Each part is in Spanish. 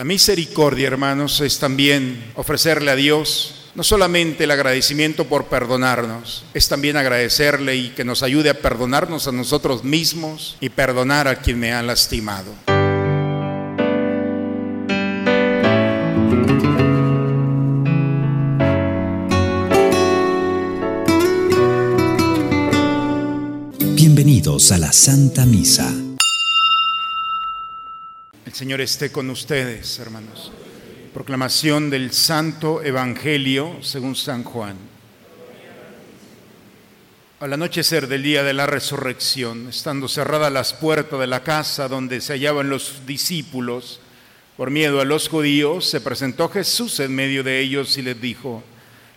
La misericordia, hermanos, es también ofrecerle a Dios no solamente el agradecimiento por perdonarnos, es también agradecerle y que nos ayude a perdonarnos a nosotros mismos y perdonar a quien me ha lastimado. Bienvenidos a la Santa Misa. El Señor esté con ustedes, hermanos. Proclamación del Santo Evangelio según San Juan. Al anochecer del día de la resurrección, estando cerradas las puertas de la casa donde se hallaban los discípulos, por miedo a los judíos, se presentó Jesús en medio de ellos y les dijo,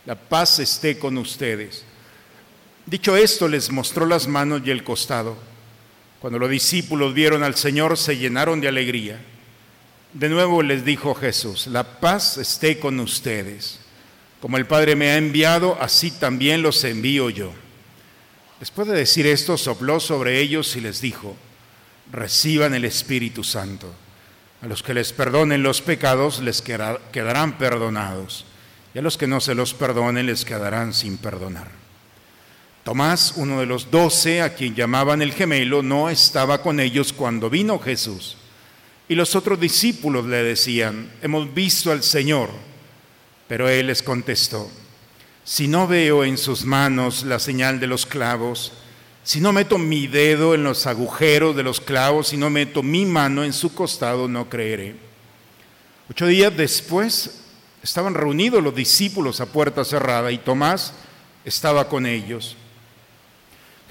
la paz esté con ustedes. Dicho esto, les mostró las manos y el costado. Cuando los discípulos vieron al Señor, se llenaron de alegría. De nuevo les dijo Jesús, la paz esté con ustedes. Como el Padre me ha enviado, así también los envío yo. Después de decir esto, sopló sobre ellos y les dijo, reciban el Espíritu Santo. A los que les perdonen los pecados les quedarán perdonados, y a los que no se los perdonen les quedarán sin perdonar. Tomás, uno de los doce, a quien llamaban el gemelo, no estaba con ellos cuando vino Jesús. Y los otros discípulos le decían, hemos visto al Señor. Pero él les contestó, si no veo en sus manos la señal de los clavos, si no meto mi dedo en los agujeros de los clavos, si no meto mi mano en su costado, no creeré. Ocho días después estaban reunidos los discípulos a puerta cerrada y Tomás estaba con ellos.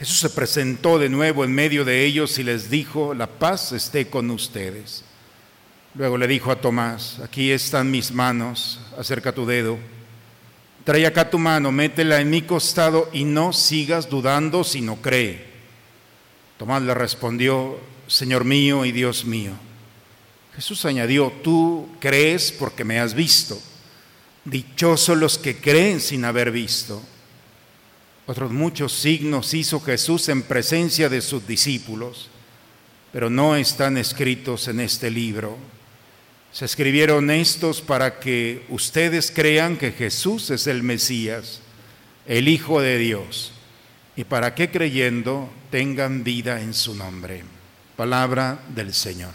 Jesús se presentó de nuevo en medio de ellos y les dijo, la paz esté con ustedes. Luego le dijo a Tomás, aquí están mis manos, acerca tu dedo. Trae acá tu mano, métela en mi costado y no sigas dudando si no cree. Tomás le respondió, Señor mío y Dios mío. Jesús añadió, tú crees porque me has visto. Dichosos los que creen sin haber visto. Otros muchos signos hizo Jesús en presencia de sus discípulos, pero no están escritos en este libro. Se escribieron estos para que ustedes crean que Jesús es el Mesías, el Hijo de Dios, y para que creyendo tengan vida en su nombre. Palabra del Señor.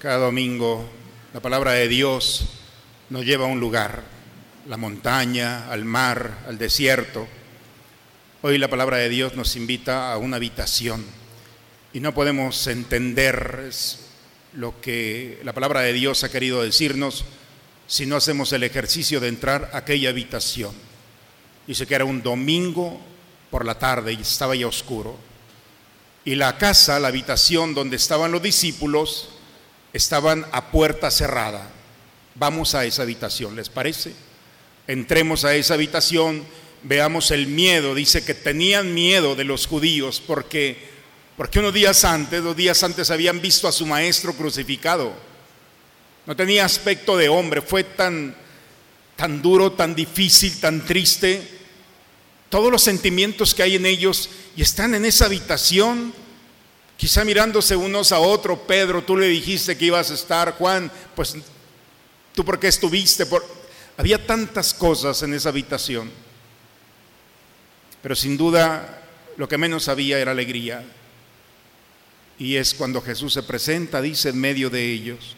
Cada domingo la palabra de Dios nos lleva a un lugar la montaña, al mar, al desierto. Hoy la palabra de Dios nos invita a una habitación y no podemos entender lo que la palabra de Dios ha querido decirnos si no hacemos el ejercicio de entrar a aquella habitación. Dice que era un domingo por la tarde y estaba ya oscuro. Y la casa, la habitación donde estaban los discípulos, estaban a puerta cerrada. Vamos a esa habitación, ¿les parece? Entremos a esa habitación, veamos el miedo. Dice que tenían miedo de los judíos porque, porque unos días antes, dos días antes habían visto a su maestro crucificado. No tenía aspecto de hombre, fue tan, tan duro, tan difícil, tan triste. Todos los sentimientos que hay en ellos y están en esa habitación, quizá mirándose unos a otros. Pedro, tú le dijiste que ibas a estar, Juan, pues tú por qué estuviste, por, había tantas cosas en esa habitación, pero sin duda lo que menos había era alegría. Y es cuando Jesús se presenta, dice, en medio de ellos.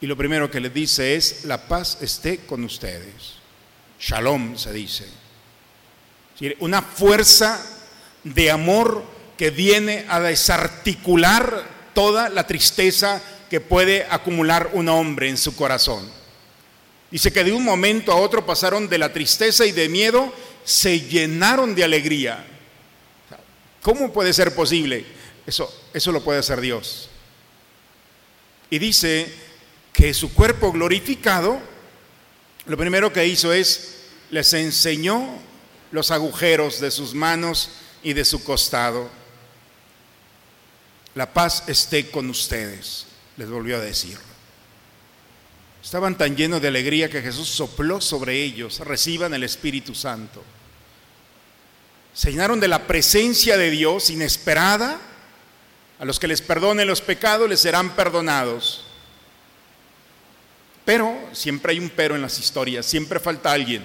Y lo primero que les dice es, la paz esté con ustedes. Shalom se dice. Una fuerza de amor que viene a desarticular toda la tristeza que puede acumular un hombre en su corazón. Dice que de un momento a otro pasaron de la tristeza y de miedo, se llenaron de alegría. ¿Cómo puede ser posible? Eso, eso lo puede hacer Dios. Y dice que su cuerpo glorificado, lo primero que hizo es, les enseñó los agujeros de sus manos y de su costado. La paz esté con ustedes, les volvió a decir. Estaban tan llenos de alegría que Jesús sopló sobre ellos, reciban el Espíritu Santo. Se llenaron de la presencia de Dios inesperada, A los que les perdonen los pecados les serán perdonados. Pero siempre hay un pero en las historias, siempre falta alguien.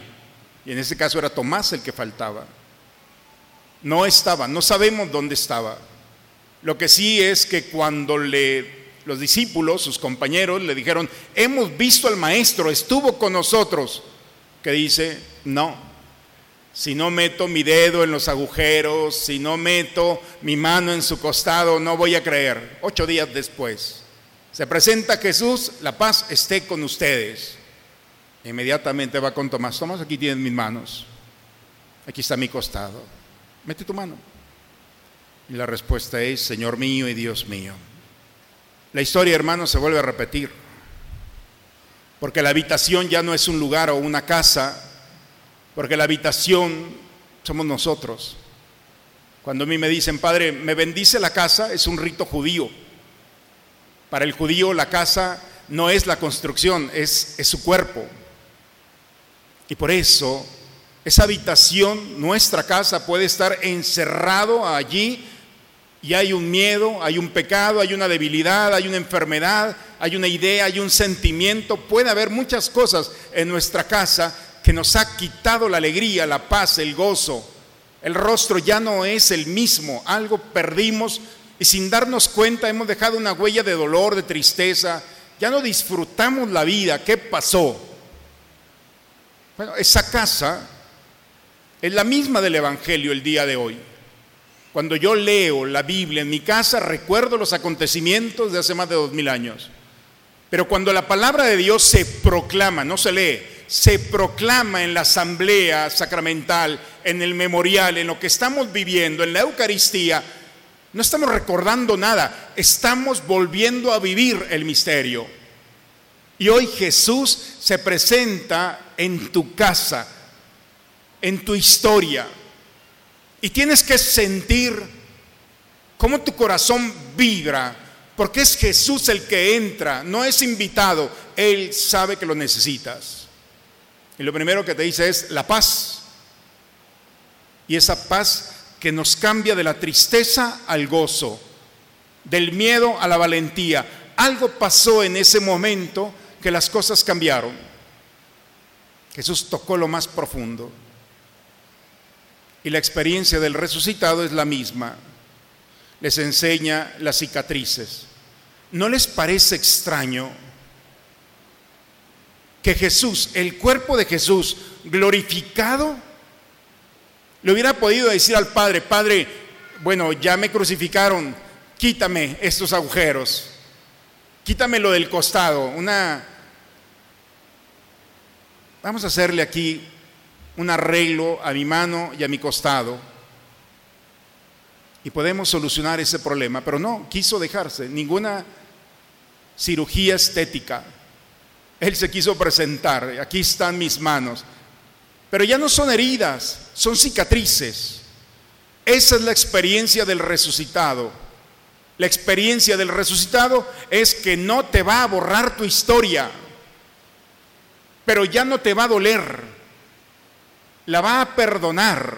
Y en ese caso era Tomás el que faltaba. No estaba, no sabemos dónde estaba. Lo que sí es que cuando le los discípulos, sus compañeros, le dijeron, hemos visto al maestro, estuvo con nosotros, que dice, no, si no meto mi dedo en los agujeros, si no meto mi mano en su costado, no voy a creer. Ocho días después, se presenta Jesús, la paz esté con ustedes. Inmediatamente va con Tomás, Tomás, aquí tienes mis manos, aquí está mi costado, mete tu mano. Y la respuesta es, Señor mío y Dios mío. La historia, hermanos, se vuelve a repetir. Porque la habitación ya no es un lugar o una casa, porque la habitación somos nosotros. Cuando a mí me dicen, Padre, me bendice la casa, es un rito judío. Para el judío la casa no es la construcción, es, es su cuerpo. Y por eso esa habitación, nuestra casa, puede estar encerrado allí y hay un miedo, hay un pecado, hay una debilidad, hay una enfermedad, hay una idea, hay un sentimiento. Puede haber muchas cosas en nuestra casa que nos ha quitado la alegría, la paz, el gozo. El rostro ya no es el mismo, algo perdimos y sin darnos cuenta hemos dejado una huella de dolor, de tristeza. Ya no disfrutamos la vida. ¿Qué pasó? Bueno, esa casa es la misma del Evangelio el día de hoy. Cuando yo leo la Biblia en mi casa, recuerdo los acontecimientos de hace más de dos mil años. Pero cuando la palabra de Dios se proclama, no se lee, se proclama en la asamblea sacramental, en el memorial, en lo que estamos viviendo, en la Eucaristía, no estamos recordando nada, estamos volviendo a vivir el misterio. Y hoy Jesús se presenta en tu casa, en tu historia, y tienes que sentir cómo tu corazón vibra, porque es Jesús el que entra, no es invitado, Él sabe que lo necesitas. Y lo primero que te dice es la paz. Y esa paz que nos cambia de la tristeza al gozo, del miedo a la valentía. Algo pasó en ese momento que las cosas cambiaron. Jesús tocó lo más profundo y la experiencia del resucitado es la misma. Les enseña las cicatrices. ¿No les parece extraño que Jesús, el cuerpo de Jesús glorificado, le hubiera podido decir al Padre, Padre, bueno, ya me crucificaron, quítame estos agujeros, quítame lo del costado, una... Vamos a hacerle aquí un arreglo a mi mano y a mi costado y podemos solucionar ese problema, pero no, quiso dejarse, ninguna cirugía estética. Él se quiso presentar, aquí están mis manos, pero ya no son heridas, son cicatrices. Esa es la experiencia del resucitado. La experiencia del resucitado es que no te va a borrar tu historia, pero ya no te va a doler la va a perdonar.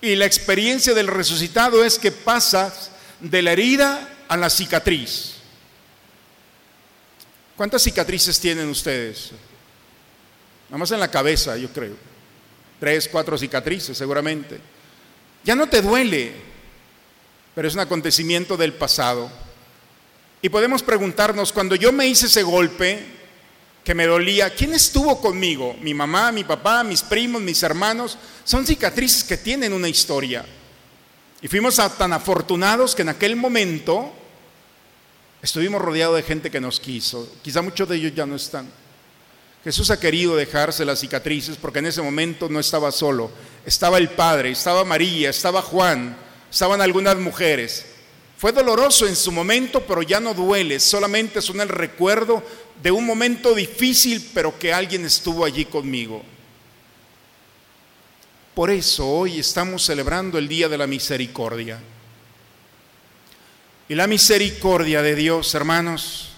Y la experiencia del resucitado es que pasas de la herida a la cicatriz. ¿Cuántas cicatrices tienen ustedes? Nada más en la cabeza, yo creo. Tres, cuatro cicatrices seguramente. Ya no te duele, pero es un acontecimiento del pasado. Y podemos preguntarnos, cuando yo me hice ese golpe, que me dolía. ¿Quién estuvo conmigo? Mi mamá, mi papá, mis primos, mis hermanos. Son cicatrices que tienen una historia. Y fuimos tan afortunados que en aquel momento estuvimos rodeados de gente que nos quiso. Quizá muchos de ellos ya no están. Jesús ha querido dejarse las cicatrices porque en ese momento no estaba solo. Estaba el Padre, estaba María, estaba Juan, estaban algunas mujeres. Fue doloroso en su momento, pero ya no duele, solamente son el recuerdo de un momento difícil, pero que alguien estuvo allí conmigo. Por eso hoy estamos celebrando el Día de la Misericordia. Y la misericordia de Dios, hermanos,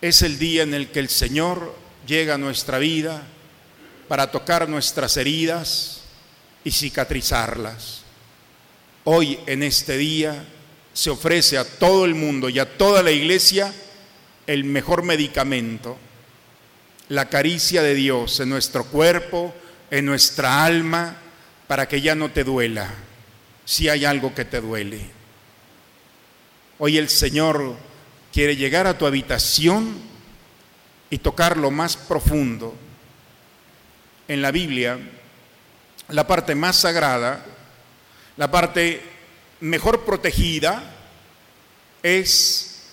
es el día en el que el Señor llega a nuestra vida para tocar nuestras heridas y cicatrizarlas. Hoy en este día se ofrece a todo el mundo y a toda la iglesia el mejor medicamento, la caricia de Dios en nuestro cuerpo, en nuestra alma, para que ya no te duela, si hay algo que te duele. Hoy el Señor quiere llegar a tu habitación y tocar lo más profundo. En la Biblia, la parte más sagrada, la parte mejor protegida, es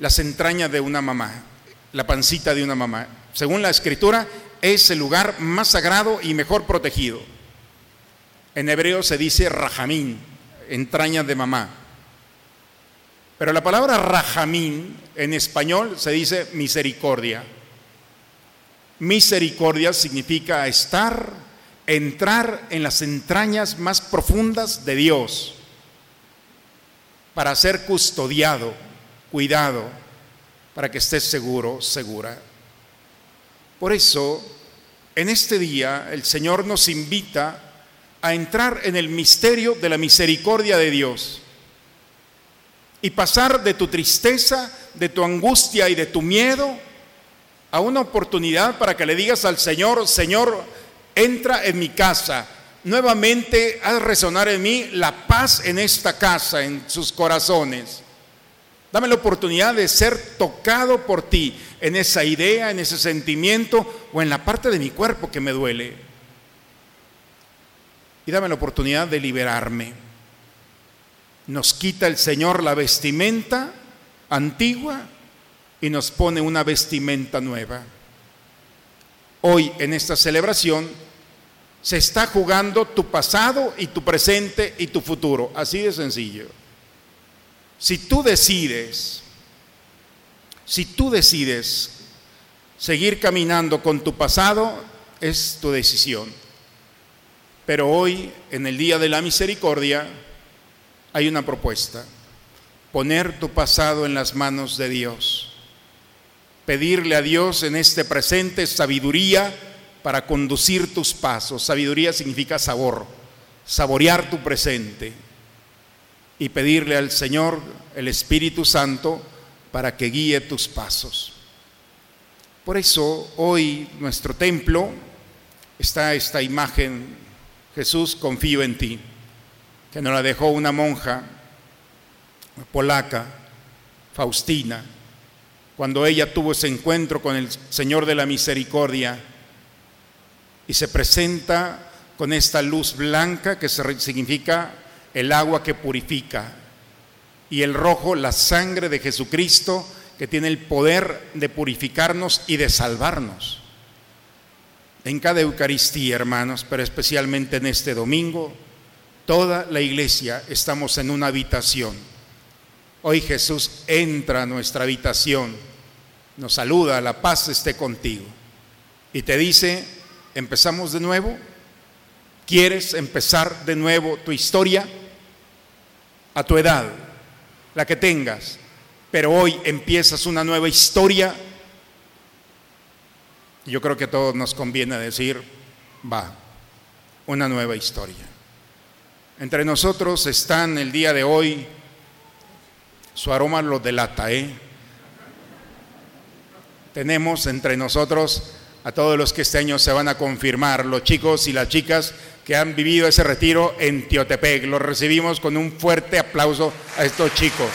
las entrañas de una mamá, la pancita de una mamá. Según la escritura, es el lugar más sagrado y mejor protegido. En hebreo se dice rajamín, entrañas de mamá. Pero la palabra rajamín en español se dice misericordia. Misericordia significa estar, entrar en las entrañas más profundas de Dios para ser custodiado, cuidado, para que estés seguro, segura. Por eso, en este día el Señor nos invita a entrar en el misterio de la misericordia de Dios y pasar de tu tristeza, de tu angustia y de tu miedo a una oportunidad para que le digas al Señor, Señor, entra en mi casa, nuevamente haz resonar en mí la paz en esta casa, en sus corazones. Dame la oportunidad de ser tocado por ti en esa idea, en ese sentimiento o en la parte de mi cuerpo que me duele. Y dame la oportunidad de liberarme. Nos quita el Señor la vestimenta antigua y nos pone una vestimenta nueva. Hoy en esta celebración se está jugando tu pasado y tu presente y tu futuro. Así de sencillo. Si tú decides, si tú decides seguir caminando con tu pasado, es tu decisión. Pero hoy, en el Día de la Misericordia, hay una propuesta. Poner tu pasado en las manos de Dios. Pedirle a Dios en este presente sabiduría para conducir tus pasos. Sabiduría significa sabor, saborear tu presente y pedirle al Señor el Espíritu Santo para que guíe tus pasos. Por eso hoy nuestro templo está esta imagen, Jesús, confío en ti, que nos la dejó una monja polaca, Faustina, cuando ella tuvo ese encuentro con el Señor de la Misericordia y se presenta con esta luz blanca que significa el agua que purifica, y el rojo, la sangre de Jesucristo, que tiene el poder de purificarnos y de salvarnos. En cada Eucaristía, hermanos, pero especialmente en este domingo, toda la iglesia estamos en una habitación. Hoy Jesús entra a nuestra habitación, nos saluda, la paz esté contigo. Y te dice, empezamos de nuevo. ¿Quieres empezar de nuevo tu historia? a tu edad, la que tengas, pero hoy empiezas una nueva historia, yo creo que a todos nos conviene decir, va, una nueva historia. Entre nosotros están el día de hoy, su aroma lo delata, ¿eh? Tenemos entre nosotros a todos los que este año se van a confirmar, los chicos y las chicas que han vivido ese retiro en Teotepec. Los recibimos con un fuerte aplauso a estos chicos.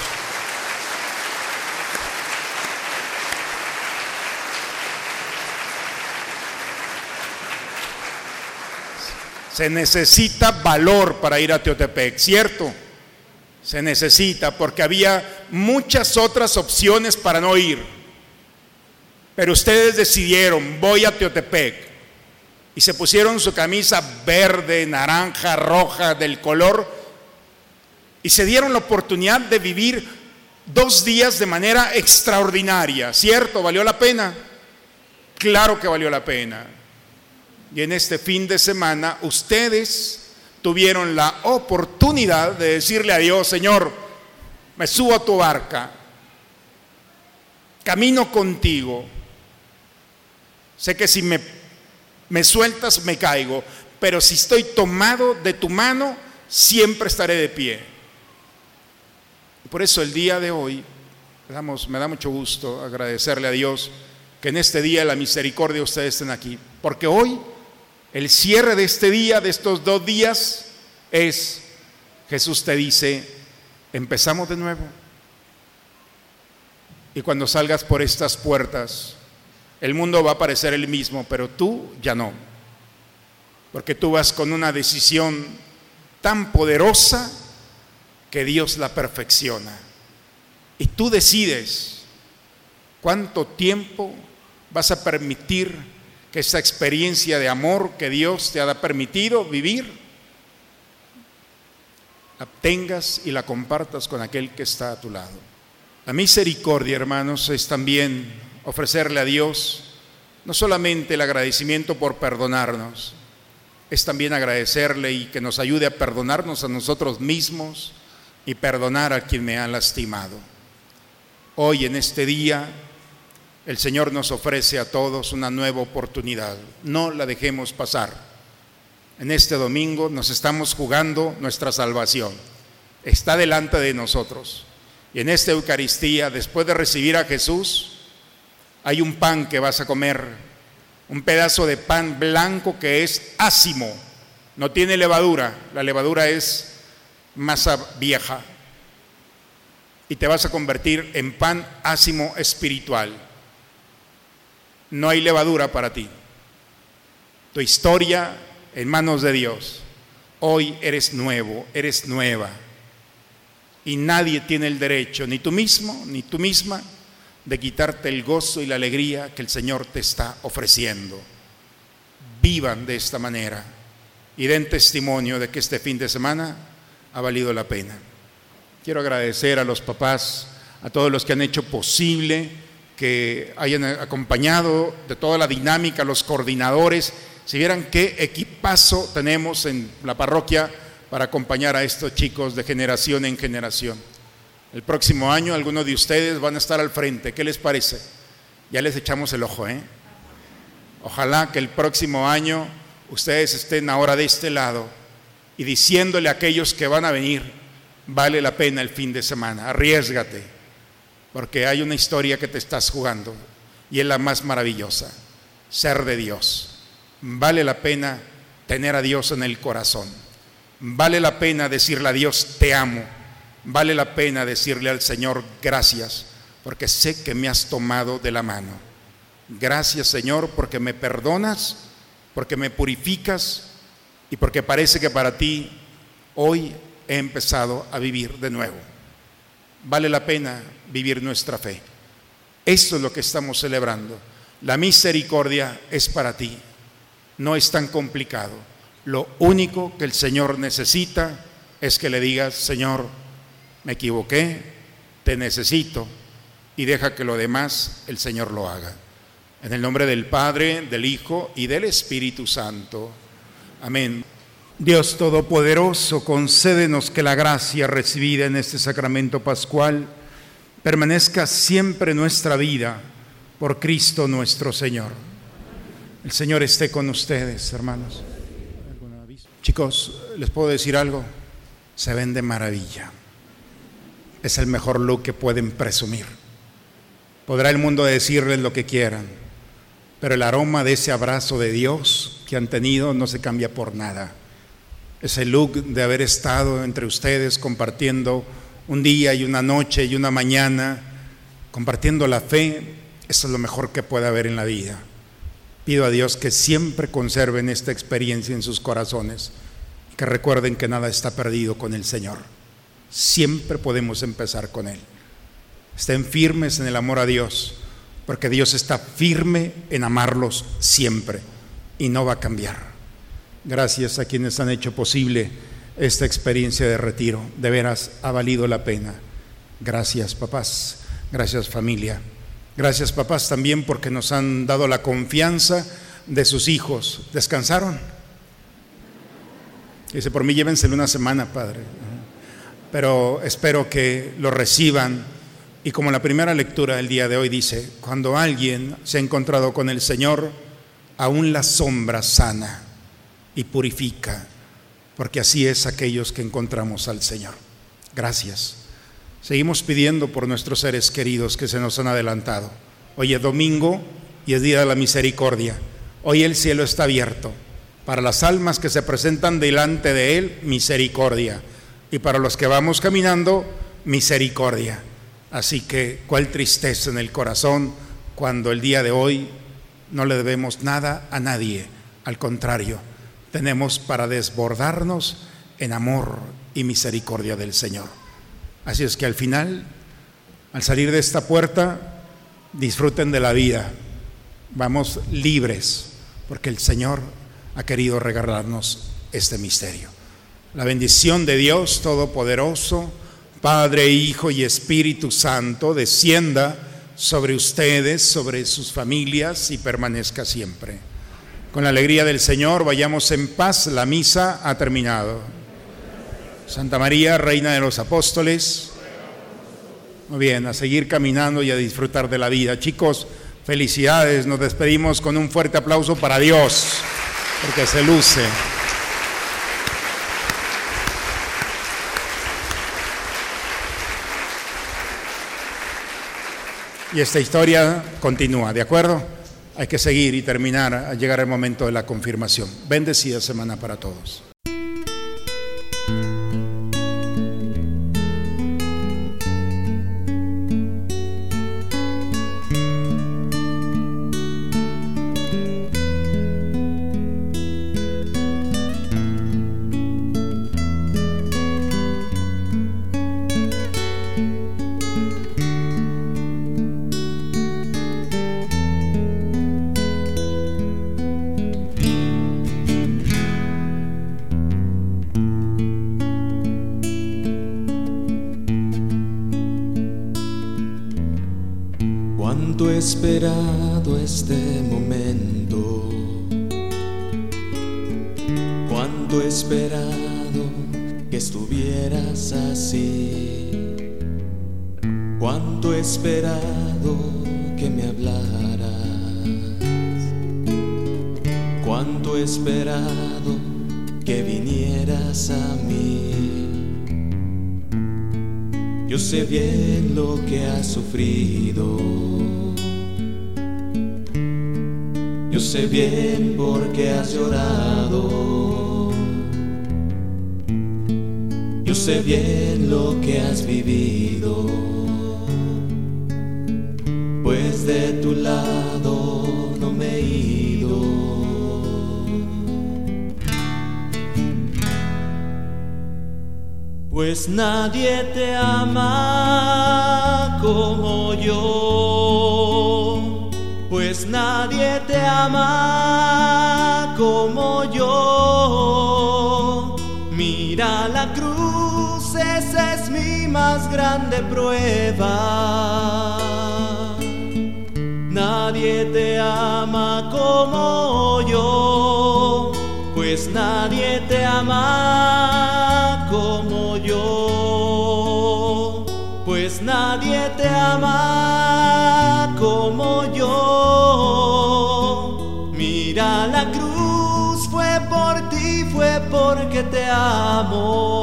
Se necesita valor para ir a Teotepec, ¿cierto? Se necesita porque había muchas otras opciones para no ir. Pero ustedes decidieron, voy a Teotepec y se pusieron su camisa verde, naranja, roja, del color, y se dieron la oportunidad de vivir dos días de manera extraordinaria. ¿Cierto? ¿Valió la pena? Claro que valió la pena. Y en este fin de semana ustedes tuvieron la oportunidad de decirle a Dios, Señor, me subo a tu barca, camino contigo. Sé que si me me sueltas, me caigo. Pero si estoy tomado de tu mano, siempre estaré de pie. Por eso el día de hoy, me da mucho gusto agradecerle a Dios que en este día la misericordia ustedes estén aquí, porque hoy el cierre de este día, de estos dos días, es, Jesús te dice, empezamos de nuevo. Y cuando salgas por estas puertas, el mundo va a parecer el mismo, pero tú ya no. Porque tú vas con una decisión tan poderosa que Dios la perfecciona. Y tú decides cuánto tiempo vas a permitir que esa experiencia de amor que Dios te ha permitido vivir, la tengas y la compartas con aquel que está a tu lado. La misericordia, hermanos, es también ofrecerle a Dios no solamente el agradecimiento por perdonarnos, es también agradecerle y que nos ayude a perdonarnos a nosotros mismos y perdonar a quien me ha lastimado. Hoy en este día el Señor nos ofrece a todos una nueva oportunidad. No la dejemos pasar. En este domingo nos estamos jugando nuestra salvación. Está delante de nosotros. Y en esta Eucaristía, después de recibir a Jesús, hay un pan que vas a comer, un pedazo de pan blanco que es ácimo, no tiene levadura, la levadura es masa vieja. Y te vas a convertir en pan ácimo espiritual no hay levadura para ti. Tu historia en manos de Dios. Hoy eres nuevo, eres nueva. Y nadie tiene el derecho, ni tú mismo, ni tú misma, de quitarte el gozo y la alegría que el Señor te está ofreciendo. Vivan de esta manera y den testimonio de que este fin de semana ha valido la pena. Quiero agradecer a los papás, a todos los que han hecho posible que hayan acompañado de toda la dinámica, los coordinadores, si vieran qué equipazo tenemos en la parroquia para acompañar a estos chicos de generación en generación. El próximo año algunos de ustedes van a estar al frente, ¿qué les parece? Ya les echamos el ojo, ¿eh? Ojalá que el próximo año ustedes estén ahora de este lado y diciéndole a aquellos que van a venir, vale la pena el fin de semana, arriesgate porque hay una historia que te estás jugando y es la más maravillosa, ser de Dios. Vale la pena tener a Dios en el corazón. Vale la pena decirle a Dios, te amo. Vale la pena decirle al Señor, gracias, porque sé que me has tomado de la mano. Gracias Señor, porque me perdonas, porque me purificas y porque parece que para ti hoy he empezado a vivir de nuevo. Vale la pena vivir nuestra fe. Esto es lo que estamos celebrando. La misericordia es para ti. No es tan complicado. Lo único que el Señor necesita es que le digas, Señor, me equivoqué, te necesito y deja que lo demás el Señor lo haga. En el nombre del Padre, del Hijo y del Espíritu Santo. Amén. Dios Todopoderoso, concédenos que la gracia recibida en este sacramento pascual permanezca siempre en nuestra vida por Cristo nuestro Señor. El Señor esté con ustedes, hermanos. Chicos, les puedo decir algo, se ven de maravilla. Es el mejor look que pueden presumir. Podrá el mundo decirles lo que quieran, pero el aroma de ese abrazo de Dios que han tenido no se cambia por nada. Ese look de haber estado entre ustedes compartiendo un día y una noche y una mañana, compartiendo la fe, es lo mejor que puede haber en la vida. Pido a Dios que siempre conserven esta experiencia en sus corazones que recuerden que nada está perdido con el Señor. Siempre podemos empezar con Él. Estén firmes en el amor a Dios, porque Dios está firme en amarlos siempre y no va a cambiar. Gracias a quienes han hecho posible esta experiencia de retiro. De veras, ha valido la pena. Gracias, papás. Gracias, familia. Gracias, papás, también porque nos han dado la confianza de sus hijos. ¿Descansaron? Dice, por mí llévenselo una semana, padre. Pero espero que lo reciban. Y como la primera lectura del día de hoy dice, cuando alguien se ha encontrado con el Señor, aún la sombra sana y purifica porque así es aquellos que encontramos al Señor. Gracias. Seguimos pidiendo por nuestros seres queridos que se nos han adelantado. Hoy es domingo y es día de la misericordia. Hoy el cielo está abierto. Para las almas que se presentan delante de Él, misericordia. Y para los que vamos caminando, misericordia. Así que cuál tristeza en el corazón cuando el día de hoy no le debemos nada a nadie. Al contrario, tenemos para desbordarnos en amor y misericordia del Señor. Así es que al final, al salir de esta puerta, disfruten de la vida. Vamos libres, porque el Señor ha querido regalarnos este misterio. La bendición de Dios Todopoderoso, Padre, Hijo y Espíritu Santo, descienda sobre ustedes, sobre sus familias y permanezca siempre. Con la alegría del Señor, vayamos en paz, la misa ha terminado. Santa María, Reina de los Apóstoles. Muy bien, a seguir caminando y a disfrutar de la vida. Chicos, felicidades, nos despedimos con un fuerte aplauso para Dios, porque se luce. Y esta historia continúa, ¿de acuerdo? hay que seguir y terminar llegar el momento de la confirmación. Bendecida semana para todos. Así, cuánto he esperado que me hablaras, cuánto he esperado que vinieras a mí. Yo sé bien lo que has sufrido sé bien por qué has llorado. Sé bien lo que has vivido. Pues de tu lado no me he ido. Pues nadie te ama como yo pues nadie te ama como yo. Mira la cruz, más grande prueba. Nadie te ama como yo, pues nadie te ama como yo, pues nadie te ama como yo. porque te amo.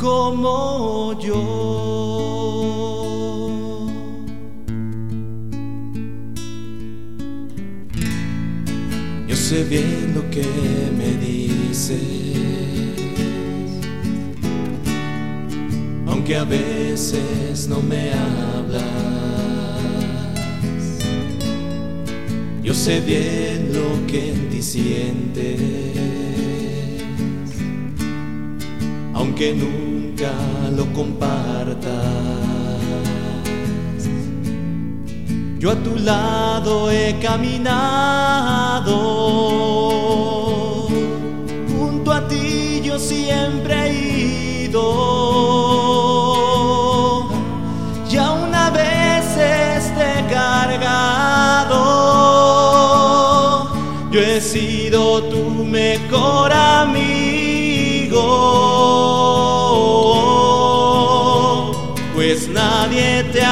Como yo. Yo sé bien lo que me dices aunque a veces no me hablas. Yo sé bien lo que en sientes, aunque nunca lo compartas. Yo a tu lado he caminado, junto a ti yo siempre he ido. yo he sido tu mejor amigo,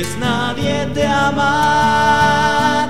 pues nadie te ama